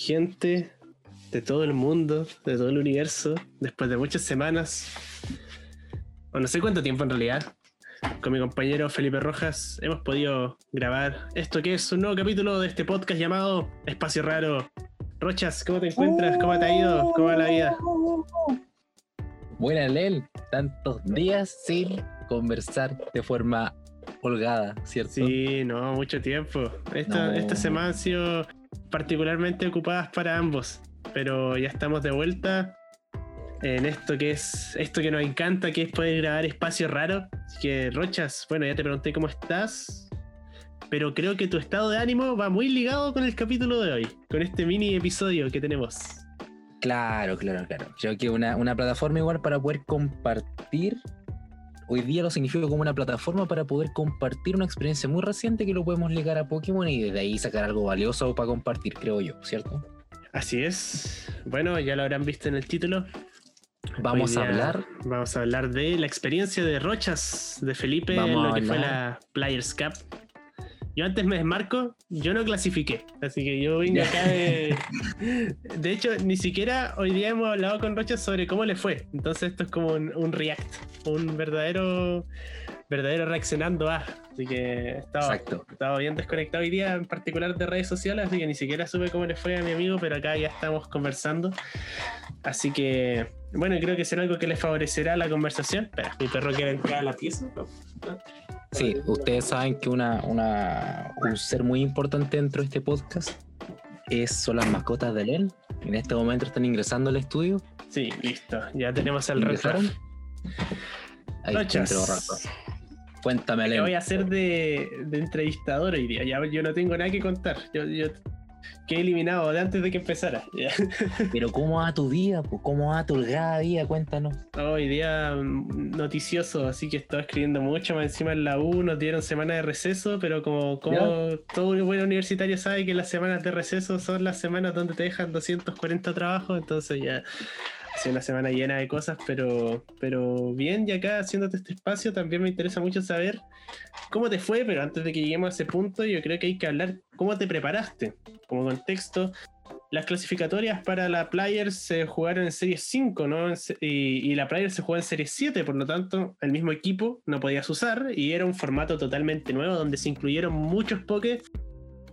gente de todo el mundo, de todo el universo, después de muchas semanas, o no sé cuánto tiempo en realidad, con mi compañero Felipe Rojas hemos podido grabar esto que es un nuevo capítulo de este podcast llamado Espacio Raro. Rochas, ¿cómo te encuentras? ¿Cómo te ha ido? ¿Cómo va la vida? Buena, Lel. Tantos días sin conversar de forma holgada, ¿cierto? Sí, no, mucho tiempo. Esta, Esta semana han sido particularmente ocupadas para ambos, pero ya estamos de vuelta en esto que es esto que nos encanta, que es poder grabar espacio raro. Así que, Rochas, bueno, ya te pregunté cómo estás, pero creo que tu estado de ánimo va muy ligado con el capítulo de hoy, con este mini episodio que tenemos. Claro, claro, claro. Creo que una, una plataforma igual para poder compartir. Hoy día lo significa como una plataforma para poder compartir una experiencia muy reciente que lo podemos ligar a Pokémon y desde ahí sacar algo valioso para compartir, creo yo, ¿cierto? Así es. Bueno, ya lo habrán visto en el título. Vamos a hablar. Vamos a hablar de la experiencia de Rochas de Felipe en lo que fue la Players Cup. Yo antes me desmarco, yo no clasifiqué, así que yo vine acá de... De hecho, ni siquiera hoy día hemos hablado con Rochas sobre cómo le fue. Entonces esto es como un, react, un verdadero, verdadero reaccionando a. Así que estaba, estaba bien desconectado hoy día, en particular de redes sociales, así que ni siquiera supe cómo le fue a mi amigo, pero acá ya estamos conversando. Así que bueno, creo que será algo que les favorecerá la conversación. Espera, mi perro quiere entrar a la pieza. Sí, ustedes saben que una, una, un ser muy importante dentro de este podcast es, son las mascotas de él. En este momento están ingresando al estudio. Sí, listo. Ya tenemos el retraso. Ahí entró Cuéntame, ¿Qué voy a hacer de, de, entrevistador hoy día? Ya, yo no tengo nada que contar. Yo, yo que he eliminado de antes de que empezara. Pero ¿cómo va tu día? ¿Cómo va tu holgada vida? Cuéntanos. Hoy día mm, noticioso, así que estaba escribiendo mucho, más encima en la U nos dieron semana de receso, pero como, como todo buen universitario sabe que las semanas de receso son las semanas donde te dejan 240 trabajos, entonces ya ha sido una semana llena de cosas, pero, pero bien, y acá haciéndote este espacio también me interesa mucho saber cómo te fue, pero antes de que lleguemos a ese punto, yo creo que hay que hablar cómo te preparaste como contexto, las clasificatorias para la Players se jugaron en Serie 5, ¿no? Y, la Players se jugó en Serie 7, por lo tanto, el mismo equipo no podías usar y era un formato totalmente nuevo donde se incluyeron muchos Pokés.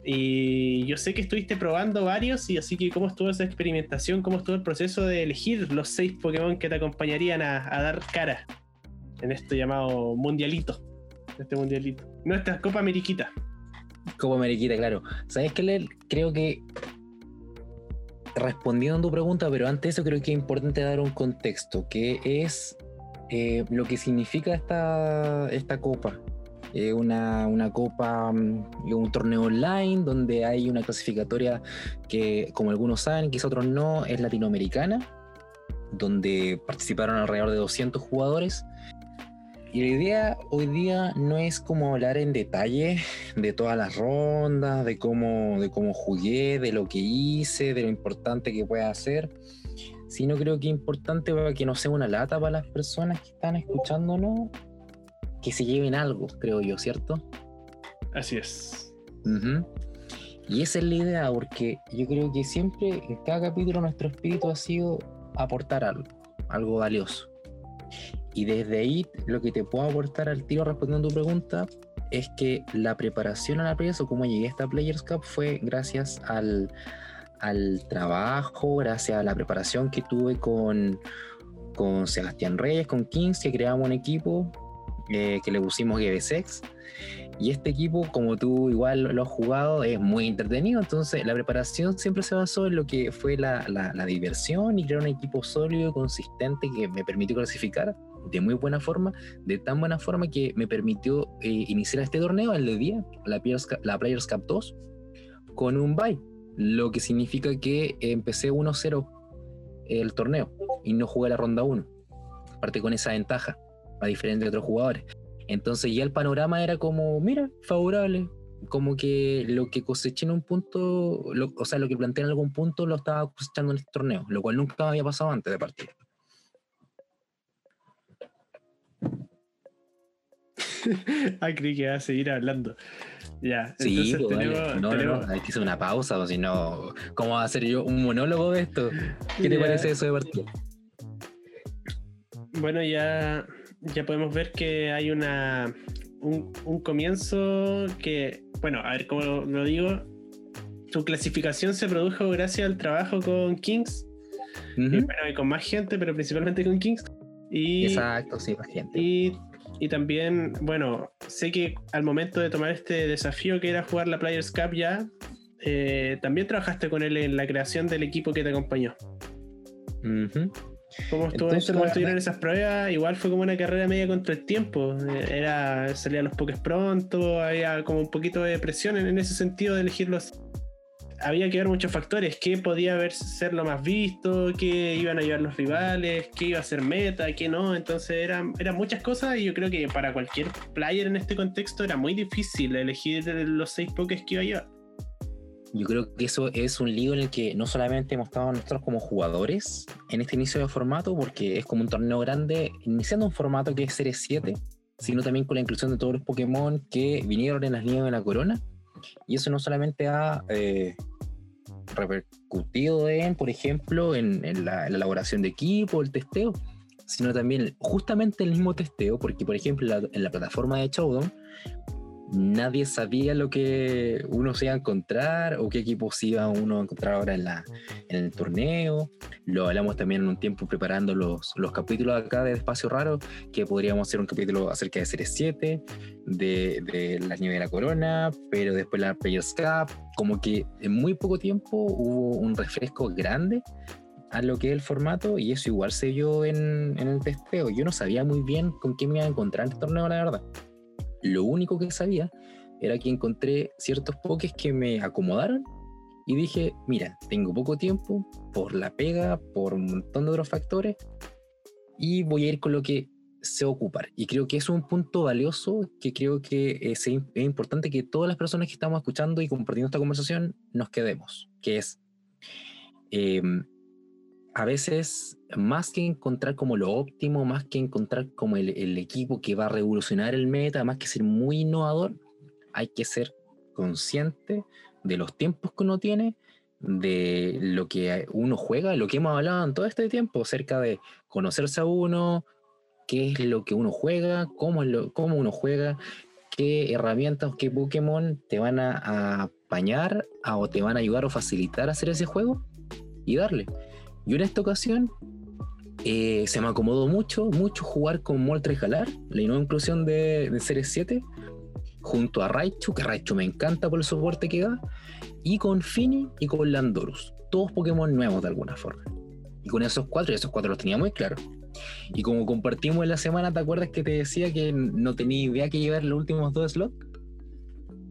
Y yo sé que estuviste probando varios, y así que cómo estuvo esa experimentación, cómo estuvo el proceso de elegir los seis Pokémon que te acompañarían a, a dar cara en esto llamado Mundialito. Este Mundialito. Nuestra Copa Ameriquita. Como Mariquita, claro. ¿Sabes qué, Creo que respondiendo a tu pregunta, pero antes de eso creo que es importante dar un contexto, que es eh, lo que significa esta, esta copa. Eh, una, una, copa, mm, un torneo online donde hay una clasificatoria que, como algunos saben, quizás otros no, es latinoamericana, donde participaron alrededor de 200 jugadores y la idea hoy día no es como hablar en detalle de todas las rondas, de cómo, de cómo jugué, de lo que hice, de lo importante que pueda hacer, sino creo que es importante para que no sea una lata para las personas que están escuchándonos, que se lleven algo, creo yo, ¿cierto? Así es. Y esa es la idea, porque yo creo que siempre, en cada capítulo, nuestro espíritu ha sido aportar algo, algo valioso. Y desde ahí lo que te puedo aportar al tiro respondiendo a tu pregunta es que la preparación a la Players o cómo llegué a esta Players Cup fue gracias al, trabajo, gracias a la preparación que tuve con, con Sebastián Reyes, con Kings, que creamos un equipo eh, que le pusimos GBSEX. Y este equipo, como tú igual lo has jugado, es muy entretenido. Entonces, la preparación siempre se basó en lo que fue la, la diversión y crear un equipo sólido, consistente, que me permitió clasificar de muy buena forma, de tan buena forma que me permitió eh, iniciar este torneo, el día, la Players, la Players Cup 2, con un bye, lo que significa que empecé 1-0 el torneo y no jugué la ronda 1. Aparte con esa ventaja, a diferencia de otros jugadores. Entonces ya el panorama era como, mira, favorable, como que lo que coseché en un punto, o sea, lo que planteé en algún punto lo estaba cosechando en este torneo, lo cual nunca había pasado antes de partir. ah, creí que iba a seguir hablando. Ya, Sí, entonces pues, tenemos, no, no, tenemos- no, hay que hacer una pausa, o si no, ¿cómo va a hacer yo un monólogo de esto? ¿Qué te parece eso de partida? Bueno, ya, ya podemos ver que hay una un, un comienzo que, bueno, a ver cómo lo, lo digo. Su clasificación se produjo gracias al trabajo con Kings, y, bueno, y con más gente, pero principalmente con Kings. Y, Exacto, sí, más gente. y, y también, bueno, sé que al momento de tomar este desafío que era jugar la Players Cup ya, eh, también trabajaste con él en la creación del equipo que te acompañó. ¿Cómo, estuvo, Entonces, cómo estuvieron verdad- esas pruebas? Igual fue como una carrera media contra el tiempo. Eh, Era, salían los pokés pronto, había como un poquito de presión en, en ese sentido de elegirlos. Había que ver muchos factores, qué podía haber ser lo más visto, qué iban a llevar los rivales, qué iba a ser meta, qué no. Entonces eran, eran muchas cosas y yo creo que para cualquier player en este contexto era muy difícil elegir los seis pokés que iba a llevar. Yo creo que eso es un lío en el que no solamente hemos estado nosotros como jugadores en este inicio de formato, porque es como un torneo grande, iniciando un formato que es Serie 7, sino también con la inclusión de todos los Pokémon que vinieron en las líneas de la corona. Y eso no solamente ha eh, repercutido en, por ejemplo, en, en la, en la elaboración de equipo, el testeo, sino también justamente el mismo testeo, porque por ejemplo en la, en la plataforma de Showdown, nadie sabía lo que uno se iba a encontrar o qué equipos iba uno a encontrar ahora en, la, en el torneo. Lo hablamos también en un tiempo preparando los, los capítulos acá de Espacio Raro, que podríamos hacer un capítulo acerca de Series 7, de, de la nieve de la corona, pero después la Players Cup. Como que en muy poco tiempo hubo un refresco grande a lo que es el formato y eso igual se vio en, en el testeo. Yo no sabía muy bien con qué me iba a encontrar en este torneo, la verdad. Lo único que sabía era que encontré ciertos pokés que me acomodaron y dije, mira, tengo poco tiempo por la pega, por un montón de otros factores y voy a ir con lo que sé ocupar. Y creo que es un punto valioso que creo que es, es importante que todas las personas que estamos escuchando y compartiendo esta conversación nos quedemos, que es... eh, a veces, más que encontrar como lo óptimo, más que encontrar como el, el, equipo que va a revolucionar el meta, más que ser muy innovador, hay que ser consciente de los tiempos que uno tiene, de lo que uno juega, lo que hemos hablado en todo este tiempo, acerca de conocerse a uno, qué es lo que uno juega, cómo, lo, cómo uno juega, qué herramientas, qué Pokémon te van a, a apañar a, o te van a ayudar o facilitar a hacer ese juego y darle. Yo en esta ocasión eh, se me acomodó mucho, mucho jugar con Moltres Galar, la nueva inclusión de, de Series 7, junto a Raichu, que Raichu me encanta por el soporte que da, y con Fini y con Landorus, todos Pokémon nuevos de alguna forma. Y con esos cuatro, y esos cuatro los tenía muy claros. Y como compartimos en la semana, ¿te acuerdas que te decía que no tenía idea que llevar los últimos dos slots?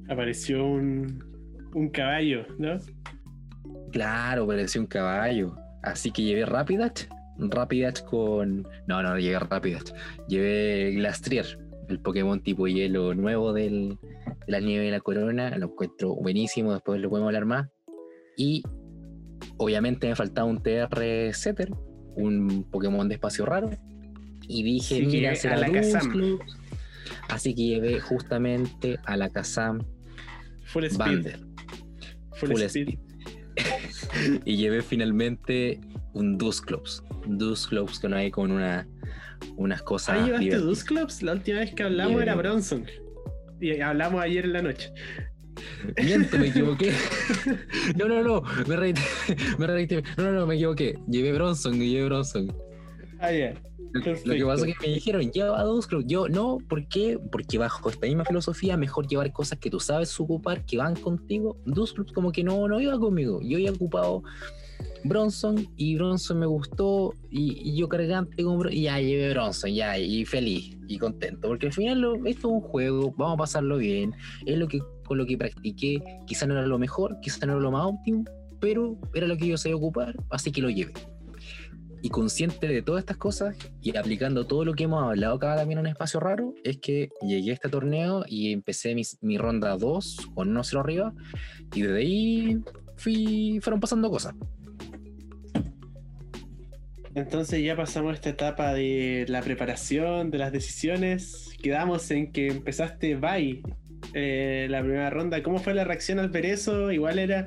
Apareció un, un caballo, ¿no? Claro, parecía un caballo. Así que llevé Rapidash. Rapidash con. No, no, llevé Rapidash. Llevé Glastrier, el Pokémon tipo hielo nuevo del, de la nieve de la corona. Lo encuentro buenísimo, después lo podemos hablar más. Y obviamente me faltaba un TR Setter, un Pokémon de espacio raro. Y dije, Sí, mira, será a la Kazam. Así que llevé justamente a la Kazam Full speed. Full, Full speed. speed. y llevé finalmente un Dusclops. Dusclops con ahí con una, unas cosas. Ah, llevaste. Dusclops. La última vez que hablamos era Bronson. Y hablamos ayer en la noche. Miento, me equivoqué. No, no, no, me reí. Me reí. No, no, no, me equivoqué. Llevé Bronson, llevé Bronson. Ah, ya. Lo que Perfecto. pasa es que me dijeron, lleva Dusclops. Yo, no, ¿por qué? Porque bajo esta misma filosofía, mejor llevar cosas que tú sabes ocupar, que van contigo. Dusclops como que no, no iba conmigo. Yo había ocupado Bronson y Bronson me gustó y, y yo cargante con y ya llevé Bronson, ya, y feliz y contento. Porque al final lo- esto es un juego, vamos a pasarlo bien. Es lo que con lo que practiqué. Quizá no era lo mejor, quizá no era lo más óptimo, pero era lo que yo sabía ocupar, así que lo llevé y consciente de todas estas cosas y aplicando todo lo que hemos hablado acá también en Espacio Raro, es que llegué a este torneo y empecé mi, mi ronda 2 con 1-0 arriba y desde ahí fui, fueron pasando cosas. Entonces ya pasamos esta etapa de la preparación, de las decisiones. Quedamos en que empezaste bye eh, la primera ronda. ¿Cómo fue la reacción al ver? Igual era.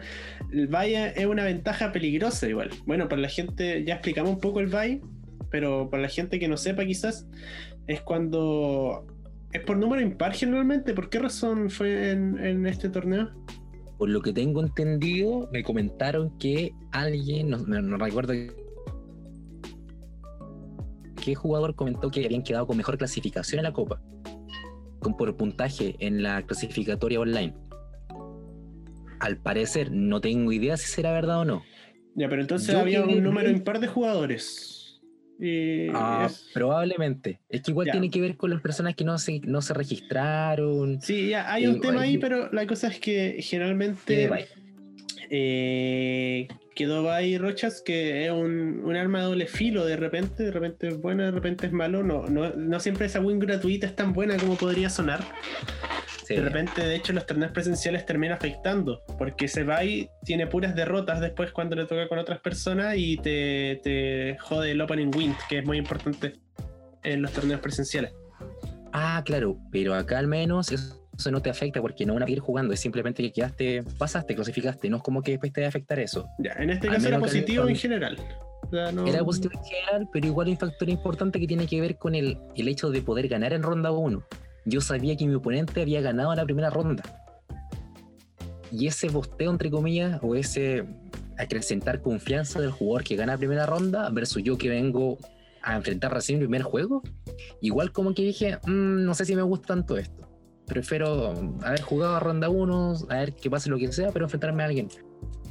El Valle es una ventaja peligrosa, igual. Bueno, para la gente, ya explicamos un poco el Valle, pero para la gente que no sepa, quizás, es cuando. Es por número impar generalmente. ¿Por qué razón fue en, este torneo? Por lo que tengo entendido, me comentaron que alguien, no recuerdo qué jugador comentó que habían quedado con mejor clasificación en la Copa con, por puntaje en la clasificatoria online. Al parecer, no tengo idea si será verdad o no. Ya, pero entonces había un número impar de jugadores. ah, probablemente. Es que igual tiene que ver con las personas que no se, no se registraron. Sí, ya, hay un eh, tema ahí, pero la cosa es que generalmente eh, quedó ahí Rochas, que es un, un, arma de doble filo de repente, de repente es buena, de repente es malo. No, no, no siempre esa win gratuita es tan buena como podría sonar. De repente, de hecho, los torneos presenciales terminan afectando, porque ese bye tiene puras derrotas después cuando le toca con otras personas y te, te jode el opening win, que es muy importante en los torneos presenciales. Ah, claro, pero acá al menos es eso no te afecta porque no van a ir jugando, es simplemente que quedaste, pasaste, clasificaste, no es como que después te va a afectar eso. Ya, en este caso era positivo en general. Era positivo en general, pero igual hay un factor importante que tiene que ver con el, el hecho de poder ganar en ronda 1. Yo sabía que mi oponente había ganado en la primera ronda. Y ese bosteo, entre comillas, o ese acrecentar confianza del jugador que gana la primera ronda versus yo que vengo a enfrentar recién el primer juego, igual como que dije, mm, no sé si me gusta tanto esto prefiero haber jugado a ronda 1, a ver que pase lo que sea, pero enfrentarme a alguien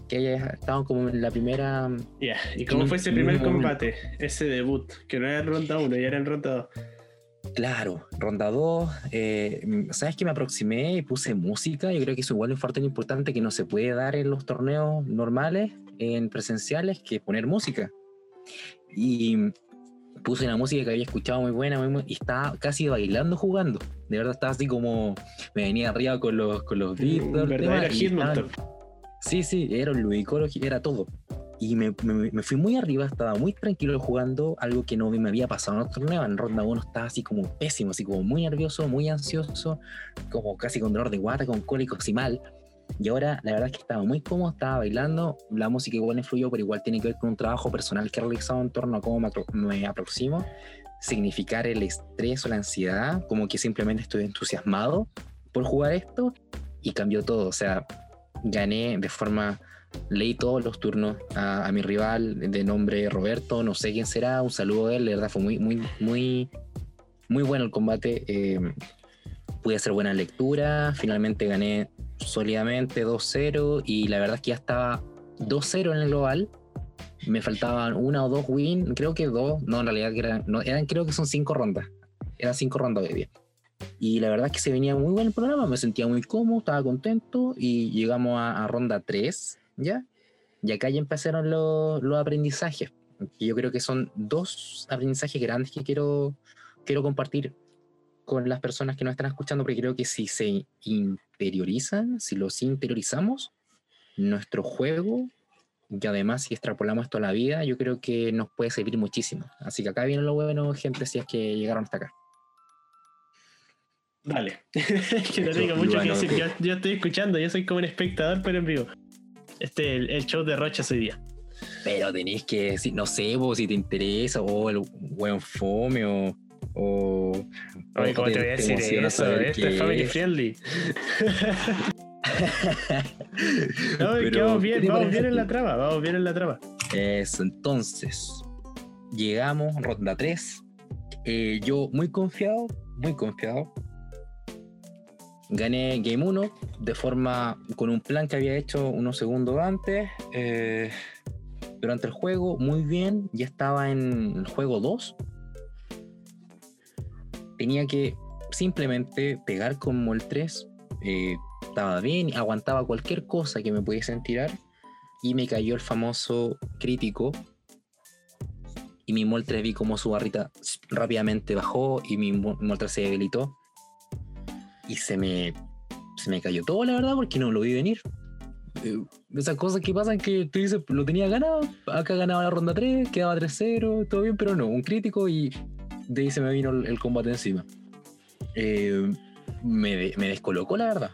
que haya estado como en la primera. Ya, ¿y cómo fue ese primer combate? Ese debut, que no era en ronda 1, ya era en ronda 2. Claro, ronda 2. Eh, ¿Sabes que me aproximé y puse música? Yo creo que eso igual es un factor importante que no se puede dar en los torneos normales, en presenciales, que poner música. Y puse una música que había escuchado muy buena y estaba casi bailando jugando. De verdad estaba así como me venía arriba con los, con los beats. Sí, sí, era un ludicoro, era todo. Y me, me, fui muy arriba, estaba muy tranquilo jugando, algo que no me había pasado en otro torneo. En ronda 1 estaba así como pésimo, así como muy nervioso, muy ansioso, como casi con dolor de guata, con cólicos y mal. Y ahora la verdad es que estaba muy cómodo, estaba bailando, la música igual influyó, pero igual tiene que ver con un trabajo personal que he realizado en torno a cómo me, aproximo, significar el estrés o la ansiedad, como que simplemente estoy entusiasmado por jugar esto y cambió todo, o sea, gané de forma, leí todos los turnos a, mi rival de nombre Roberto, no sé quién será, un saludo a él, de verdad fue muy, muy, muy, muy bueno el combate. Eh, pude hacer buena lectura, finalmente gané sólidamente 2-0 y la verdad es que ya estaba 2-0 en el global. Me faltaban una o dos wins, creo que dos, no, en realidad eran, no, eran creo que son cinco rondas, eran cinco rondas de día. Y la verdad es que se venía muy buen el programa, me sentía muy cómodo, estaba contento y llegamos a, ronda 3, ¿ya? Y acá ya empezaron los, los aprendizajes. Yo creo que son dos aprendizajes grandes que quiero, quiero compartir con las personas que nos están escuchando, porque creo que si se interiorizan, si los interiorizamos, nuestro juego, y además si extrapolamos esto a la vida, yo creo que nos puede servir muchísimo. Así que acá viene lo bueno, gente, si es que llegaron hasta acá. Vale, que no tengo mucho que decir. Yo, estoy escuchando, yo soy como un espectador, pero en vivo. Este el, show de Rocha hoy día. Pero tenéis que decir, no sé, vos si te interesa, o el buen fome, o o. Oye, ¿cómo te, voy a decir eso? Esto es family friendly. no, que vamos bien, vamos bien en la traba, vamos bien en la traba. Eso, entonces, llegamos, ronda 3. Eh, yo muy confiado, muy confiado. Gané Game 1 de forma con un plan que había hecho unos segundos antes. Eh, durante el juego, muy bien. Ya estaba en el juego 2 tenía que simplemente pegar el 3. Eh, estaba bien, aguantaba cualquier cosa que me pudiesen tirar. Y me cayó el famoso crítico. Y mi Moltres vi como su barrita rápidamente bajó y mi Moltres se debilitó. Y se me, se me cayó todo, la verdad, porque no lo vi venir. Eh, esas cosas que pasan que tú dices, lo tenía ganado, acá ganaba la ronda 3, quedaba 3-0, todo bien, pero no, un crítico y de ahí se me vino el, combate encima. Eh, me, me descolocó, la verdad.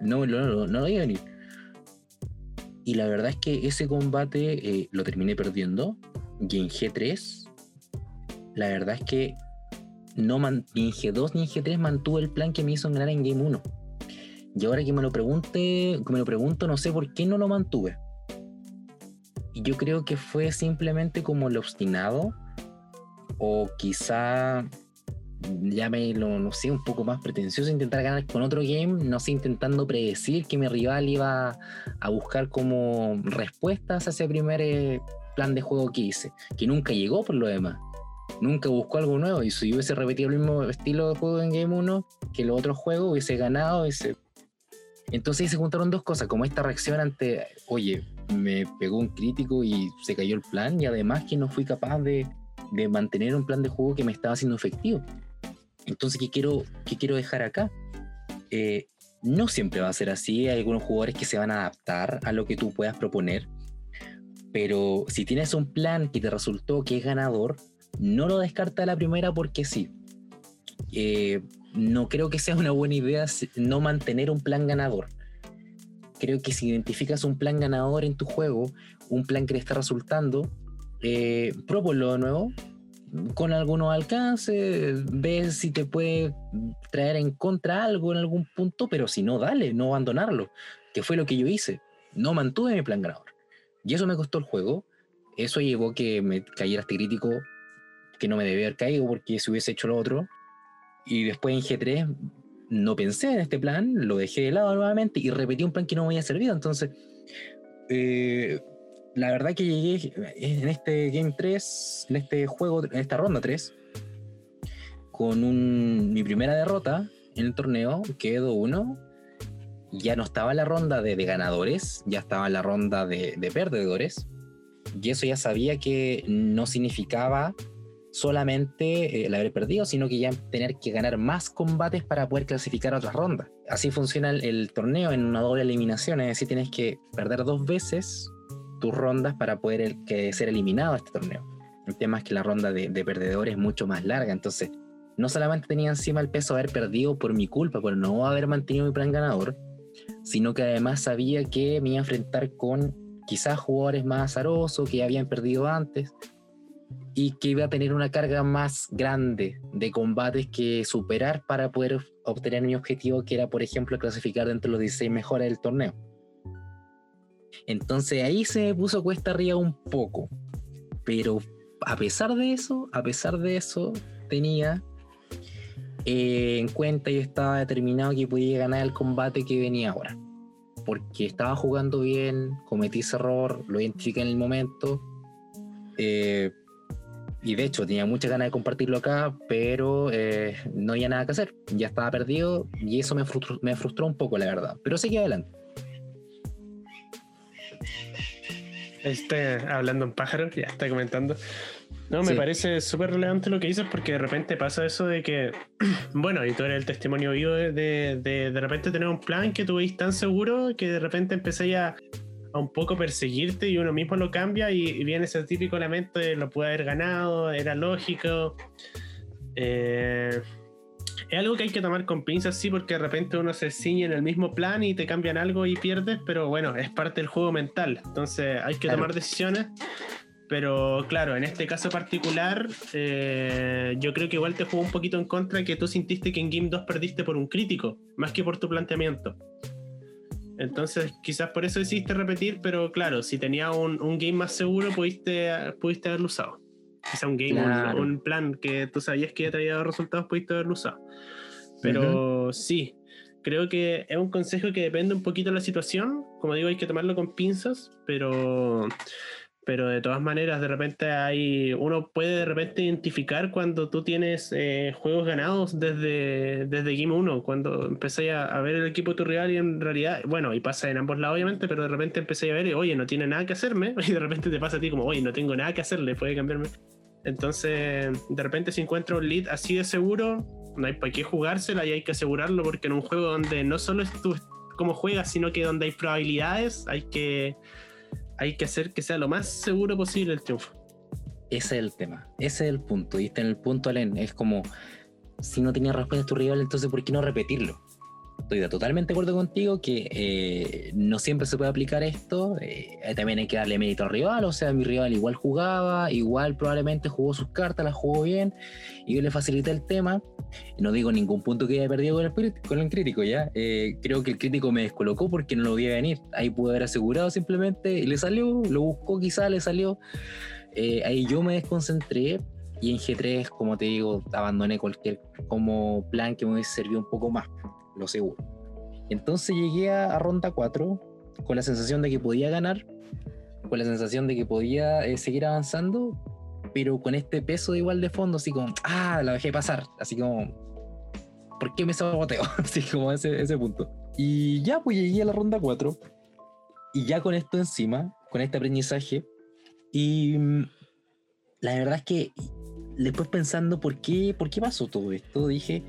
No, no, no, no lo iba a venir. Y la verdad es que ese combate eh, lo terminé perdiendo. Y en G3, la verdad es que no man, ni en G2 ni en G3 mantuve el plan que me hizo ganar en Game 1. Y ahora que me lo pregunte, que me lo pregunto, no sé por qué no lo mantuve. Y yo creo que fue simplemente como el obstinado. O quizá lo no sé, un poco más pretencioso intentar ganar con otro game, no sé, intentando predecir que mi rival iba a buscar como respuestas a ese primer eh, plan de juego que hice, que nunca llegó por lo demás. Nunca buscó algo nuevo y si hubiese repetido el mismo estilo de juego en Game 1 que los otros juegos, hubiese ganado, ese Entonces se juntaron dos cosas, como esta reacción ante, oye, me pegó un crítico y se cayó el plan y además que no fui capaz de, de mantener un plan de juego que me estaba haciendo efectivo. Entonces, ¿qué quiero, qué quiero dejar acá? Eh, no siempre va a ser así, hay algunos jugadores que se van a adaptar a lo que tú puedas proponer, pero si tienes un plan que te resultó que es ganador, no lo descarta a la primera porque sí. Eh, no creo que sea una buena idea no mantener un plan ganador. Creo que si identificas un plan ganador en tu juego, un plan que le está resultando, eh, de nuevo, con algunos alcances, ves si te puede traer en contra algo en algún punto, pero si no, dale, no abandonarlo, que fue lo que yo hice. No mantuve mi plan ganador. Y eso me costó el juego. Eso llevó que me cayera este crítico que no me debía haber caído porque si hubiese hecho lo otro. Y después en G3 no pensé en este plan, lo dejé de lado nuevamente y repetí un plan que no me había servido. Entonces, eh, la verdad que llegué en este Game 3, en este juego, en esta ronda 3, con mi primera derrota en el torneo, quedó uno. Ya no estaba la ronda de, ganadores, ya estaba la ronda de, de perdedores. Y eso ya sabía que no significaba solamente eh, el haber perdido, sino que ya tener que ganar más combates para poder clasificar a otras rondas. Así funciona el, el, torneo en una doble eliminación, es decir, tienes que perder dos veces tus rondas para poder que ser eliminado de este torneo. El tema es que la ronda de, de perdedores es mucho más larga, entonces no solamente tenía encima el peso de haber perdido por mi culpa, por no haber mantenido mi plan ganador, sino que además sabía que me iba a enfrentar con quizás jugadores más azarosos que habían perdido antes y que iba a tener una carga más grande de combates que superar para poder obtener mi objetivo, que era, por ejemplo, clasificar dentro de los 16 mejores del torneo. Entonces ahí se me puso cuesta arriba un poco. Pero a pesar de eso, a pesar de eso, tenía eh, en cuenta y estaba determinado que podía ganar el combate que venía ahora. Porque estaba jugando bien, cometí ese error, lo identifiqué en el momento. Eh, y de hecho tenía muchas ganas de compartirlo acá, pero eh, no había nada que hacer. Ya estaba perdido y eso me frustró, me frustró un poco, la verdad. Pero seguí adelante. Este, hablando en pájaro, ya está comentando. No, me parece súper relevante lo que dices porque de repente pasa eso de que, bueno, y tú eres el testimonio vivo de de, de, repente tener un plan que tú veis tan seguro que de repente empecé a, a un poco perseguirte y uno mismo lo cambia y, viene ese típico lamento de lo pude haber ganado, era lógico. Eh, es algo que hay que tomar con pinzas, sí, porque de repente uno se ciñe en el mismo plan y te cambian algo y pierdes, pero bueno, es parte del juego mental. Entonces hay que tomar decisiones. Pero claro, en este caso particular, eh, yo creo que igual te jugó un poquito en contra que tú sintiste que en Game 2 perdiste por un crítico, más que por tu planteamiento. Entonces, quizás por eso decidiste repetir, pero claro, si tenía un, un game más seguro, pudiste, pudiste haberlo usado quizá un game, un, plan que tú sabías que ya te había dado resultados, pudiste haberlo usado. Pero sí, creo que es un consejo que depende un poquito de la situación. Como digo, hay que tomarlo con pinzas, pero, pero de todas maneras, de repente hay. Uno puede de repente identificar cuando tú tienes eh, juegos ganados desde, desde Game 1, cuando empecé a, a, ver el equipo de tu rival y en realidad, bueno, y pasa en ambos lados, obviamente, pero de repente empecé a ver, oye, no tiene nada que hacerme, y de repente te pasa a ti como, oye, no tengo nada que hacerle, puede cambiarme. Entonces, de repente, si encuentro un lead así de seguro, no hay para qué jugársela y hay que asegurarlo porque en un juego donde no solo es tú cómo juegas, sino que donde hay probabilidades, hay que, hay que hacer que sea lo más seguro posible el triunfo. Ese es el tema, ese es el punto. Y está en el punto, Alen, es como si no tenía respuesta a tu rival, entonces ¿por qué no repetirlo? Estoy totalmente de acuerdo contigo que eh, no siempre se puede aplicar esto. Eh, también hay que darle mérito al rival. O sea, mi rival igual jugaba, igual probablemente jugó sus cartas, las jugó bien y yo le facilité el tema. No digo ningún punto que haya perdido con el, con el crítico, ¿ya? Eh, creo que el crítico me descolocó porque no lo vi venir. Ahí pude haber asegurado simplemente y le salió, lo buscó quizá, le salió. ahí yo me desconcentré y en G3, como te digo, abandoné cualquier como plan que me hubiese servido un poco más lo seguro. Entonces llegué a, ronda 4 con la sensación de que podía ganar, con la sensación de que podía eh, seguir avanzando, pero con este peso de igual de fondo, así como, ah, la dejé pasar, así como, ¿por qué me saboteo? así como ese, ese punto. Y ya, pues llegué a la ronda 4, y ya con esto encima, con este aprendizaje, y mm, la verdad es que después pensando por qué, por qué pasó todo esto, dije,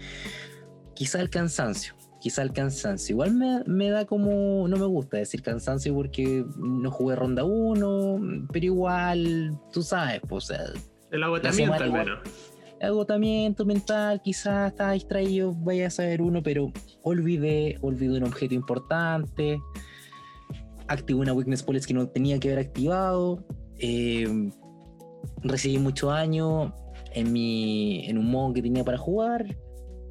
quizá el cansancio quizá el cansancio. Igual me, da como, no me gusta decir cansancio porque no jugué ronda 1, pero igual, tú sabes, pues, el agotamiento al menos. Agotamiento mental, quizás estaba distraído, vaya a saber uno, pero olvidé, olvidé un objeto importante, activé una weakness policy que no tenía que haber activado, eh, recibí mucho daño en, mi, en un modo que tenía para jugar,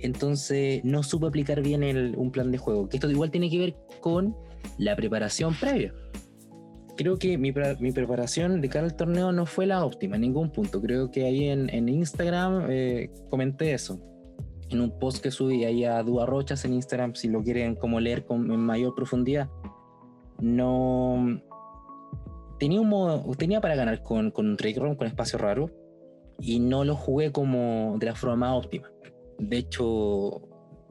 entonces no supe aplicar bien un plan de juego. Que esto igual tiene que ver con la preparación previa. Creo que mi, preparación de cara al torneo no fue la óptima en ningún punto. Creo que ahí en, Instagram eh, comenté eso. En un post que subí ahí a Dua Rochas en Instagram, si lo quieren como leer con, en mayor profundidad. No. Tenía para ganar con, con un Drake con espacio raro, y no lo jugué como de la forma más óptima de hecho,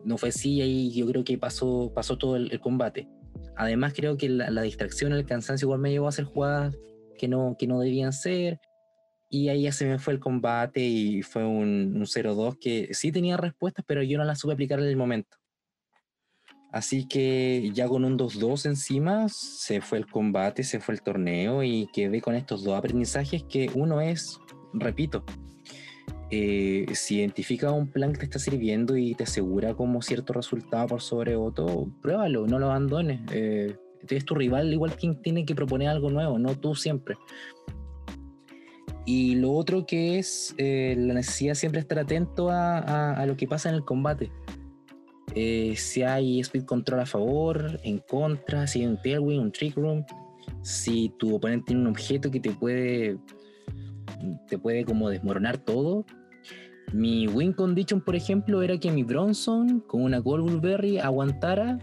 no fue así, ahí yo creo que pasó, pasó todo el, combate. Además, creo que la, distracción, el cansancio igual me llevó a hacer jugadas que no, que no debían ser. Y ahí ya se me fue el combate y fue un, un 0-2 que sí tenía respuestas, pero yo no las supe aplicar en el momento. Así que ya con un 2-2 encima, se fue el combate, se fue el torneo y quedé con estos dos aprendizajes que uno es, repito, eh, si identifica un plan que te está sirviendo y te asegura como cierto resultado por sobre otro, pruébalo, no lo abandones. Eh, es tu rival, igual quien tiene que proponer algo nuevo, no tú siempre. Y lo otro que es eh, la necesidad de siempre estar atento a, lo que pasa en el combate. si hay speed control a favor, en contra, si hay un tailwind, un trick room, si tu oponente tiene un objeto que te puede te puede como desmoronar todo. Mi win condition, por ejemplo, era que mi Bronson con una Goldberry aguantara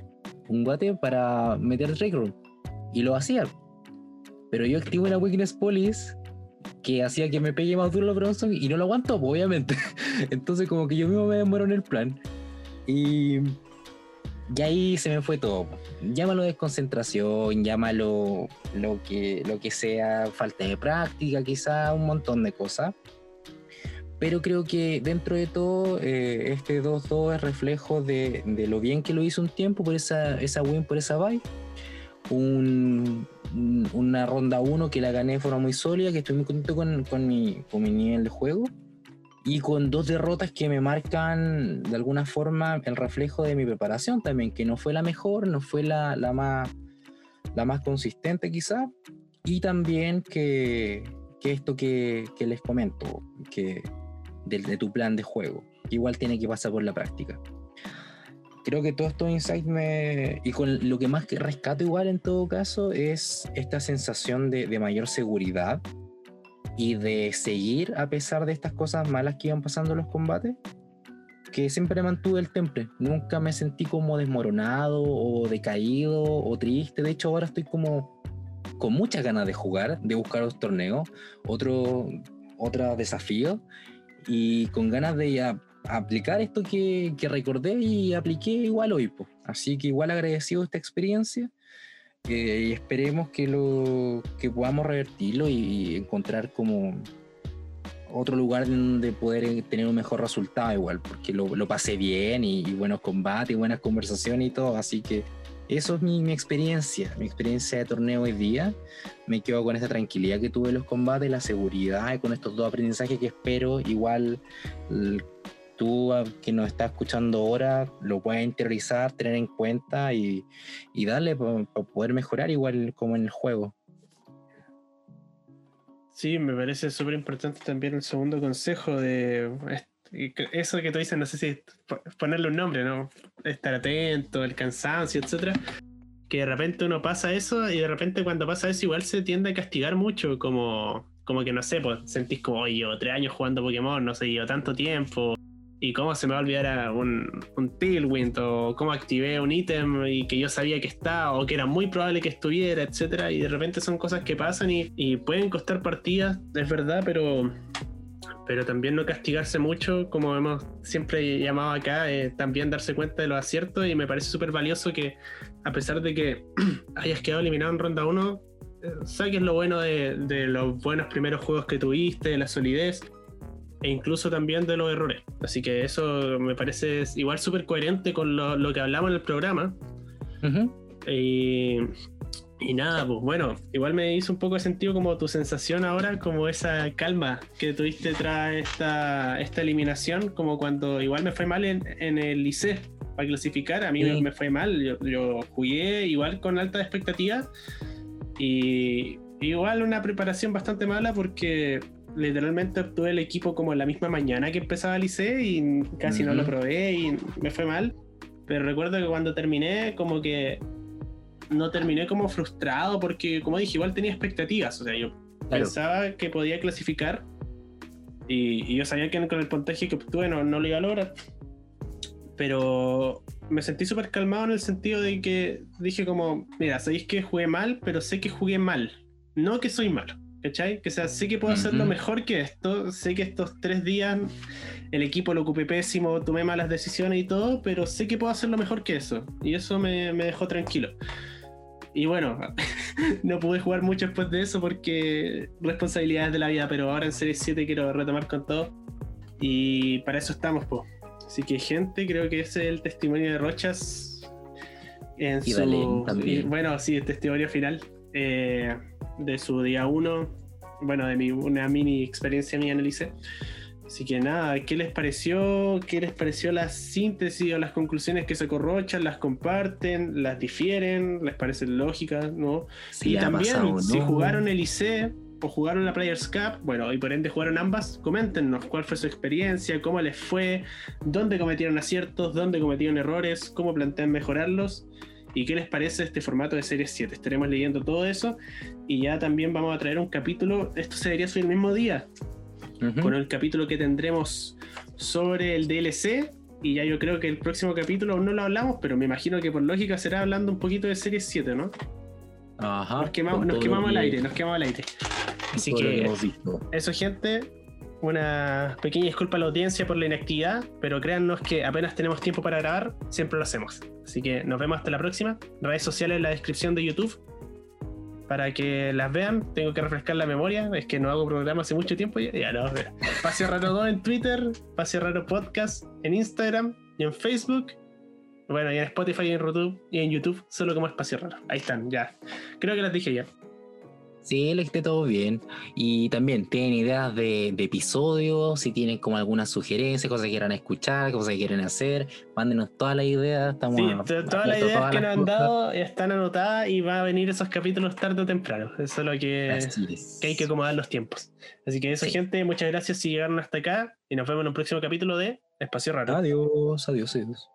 un guate para meter Room. Y lo hacía. Pero yo activo una Weakness Police que hacía que me pegue más duro Bronson y no lo aguanto, obviamente. Entonces, como que yo mismo me demoro en el plan. Y y ahí se me fue todo. Llámalo desconcentración, llámalo lo que, lo que sea, falta de práctica, quizá un montón de cosas. Pero creo que dentro de todo, eh, este 2-2 es reflejo de, de, lo bien que lo hizo un tiempo por esa, esa win, por esa bye. Un, una ronda 1 que la gané de forma muy sólida, que estoy muy contento con, con, mi, con mi nivel de juego y con dos derrotas que me marcan de alguna forma el reflejo de mi preparación también, que no fue la mejor, no fue la, la más, la más consistente quizá, y también que, que esto que, que, les comento, que de, tu plan de juego, igual tiene que pasar por la práctica. Creo que todos estos insights me... Y con lo que más que rescato igual en todo caso es esta sensación de, de mayor seguridad y de seguir a pesar de estas cosas malas que iban pasando en los combates, que siempre mantuve el temple. Nunca me sentí como desmoronado o decaído o triste. De hecho, ahora estoy como con muchas ganas de jugar, de buscar los torneos, otro, otro desafío y con ganas de aplicar esto que, recordé y apliqué igual hoy. Así que igual agradecido esta experiencia y esperemos que lo que podamos revertirlo y, encontrar como otro lugar donde poder tener un mejor resultado igual, porque lo, lo pasé bien y, buenos combates y buenas conversaciones y todo, así que eso es mi, experiencia, mi experiencia de torneo hoy día. Me quedo con esta tranquilidad que tuve en los combates, la seguridad, y con estos dos aprendizajes que espero igual tú que nos estás escuchando ahora lo puedes interiorizar, tener en cuenta y, y darle para poder mejorar igual como en el juego. Sí, me parece súper importante también el segundo consejo de eso que tú dices, no sé si ponerle un nombre, ¿no? Estar atento, el cansancio, etcétera. Que de repente uno pasa eso y de repente cuando pasa eso igual se tiende a castigar mucho, como, como que no sé, pues sentís como, oye, llevo tres años jugando Pokémon, no sé, llevo tanto tiempo, y cómo se me va a olvidar un, un Tailwind o cómo activé un ítem y que yo sabía que estaba o que era muy probable que estuviera, etcétera. Y de repente son cosas que pasan y, pueden costar partidas, es verdad, pero pero también no castigarse mucho, como hemos siempre llamado acá, eh, también darse cuenta de los aciertos y me parece súper valioso que a pesar de que hayas quedado eliminado en ronda 1, eh, saques lo bueno de, de, los buenos primeros juegos que tuviste, de la solidez e incluso también de los errores. Así que eso me parece igual súper coherente con lo, que hablamos en el programa. y, nada, pues bueno, igual me hizo un poco de sentido como tu sensación ahora, como esa calma que tuviste tras esta, esta eliminación, como cuando igual me fue mal en, el liceo para clasificar, a mí me, fue mal, yo, yo, jugué igual con alta expectativa y igual una preparación bastante mala porque literalmente obtuve el equipo como en la misma mañana que empezaba el ICE y casi no lo probé y me fue mal. Pero recuerdo que cuando terminé, como que no terminé como frustrado porque, como dije, igual tenía expectativas. O sea, yo pensaba que podía clasificar y, yo sabía que con el puntaje que obtuve no, no lo iba a lograr. Pero me sentí súper calmado en el sentido de que dije como, mira, sabéis que jugué mal, pero sé que jugué mal, no que soy malo. ¿Cachai? Que sea, sé que puedo hacerlo mejor que esto, sé que estos tres días el equipo lo ocupé pésimo, tomé malas decisiones y todo, pero sé que puedo hacerlo mejor que eso. Y eso me, dejó tranquilo. Y bueno, no pude jugar mucho después de eso porque responsabilidades de la vida, pero ahora en Serie 7 quiero retomar con todo. Y para eso estamos, pues. Así que gente, creo que ese es el testimonio de Rochas en su... bueno, sí, el testimonio final. Eh, de su día 1, bueno, de mi, una mini experiencia mía ICE. Así que nada, ¿qué les pareció? ¿Qué les pareció la síntesis o las conclusiones que se corrochan? ¿Las comparten? ¿Las difieren? ¿Les parecen lógicas? ¿No? y también, si jugaron el ICE o jugaron la Players Cup, bueno, y por ende jugaron ambas, coméntenos cuál fue su experiencia, cómo les fue, dónde cometieron aciertos, dónde cometieron errores, cómo plantean mejorarlos y qué les parece este formato de serie 7. Estaremos leyendo todo eso y ya también vamos a traer un capítulo, esto se debería ser el mismo día, con el capítulo que tendremos sobre el DLC. Y ya yo creo que el próximo capítulo aún no lo hablamos, pero me imagino que por lógica será hablando un poquito de serie 7, ¿no? Ajá. Nos quemamos, nos quemamos al aire, nos quemamos al aire. Así que eso, gente, una pequeña disculpa a la audiencia por la inactividad, pero créannos que apenas tenemos tiempo para grabar, siempre lo hacemos. Así que nos vemos hasta la próxima. Redes sociales en la descripción de YouTube para que las vean. Tengo que refrescar la memoria, es que no hago programa hace mucho tiempo ya. ya no, Pase Raro 2 en Twitter, Pase Raro Podcast en Instagram y en Facebook. Bueno, y en Spotify y en YouTube y en YouTube, solo como Espacio Raro. Ahí están, ya. Creo que las dije ya. Sí, le esté todo bien. Y también tienen ideas de, episodios, si tienen como alguna sugerencia, cosas que quieran escuchar, cosas que quieren hacer, mándenos todas las ideas. Estamos sí, todas las ideas que nos han dado están anotadas y va a venir esos capítulos tarde o temprano. Eso es lo que, hay que acomodar los tiempos. Así que eso, gente, muchas gracias si llegaron hasta acá y nos vemos en un próximo capítulo de Espacio Raro. Adiós, adiós, adiós.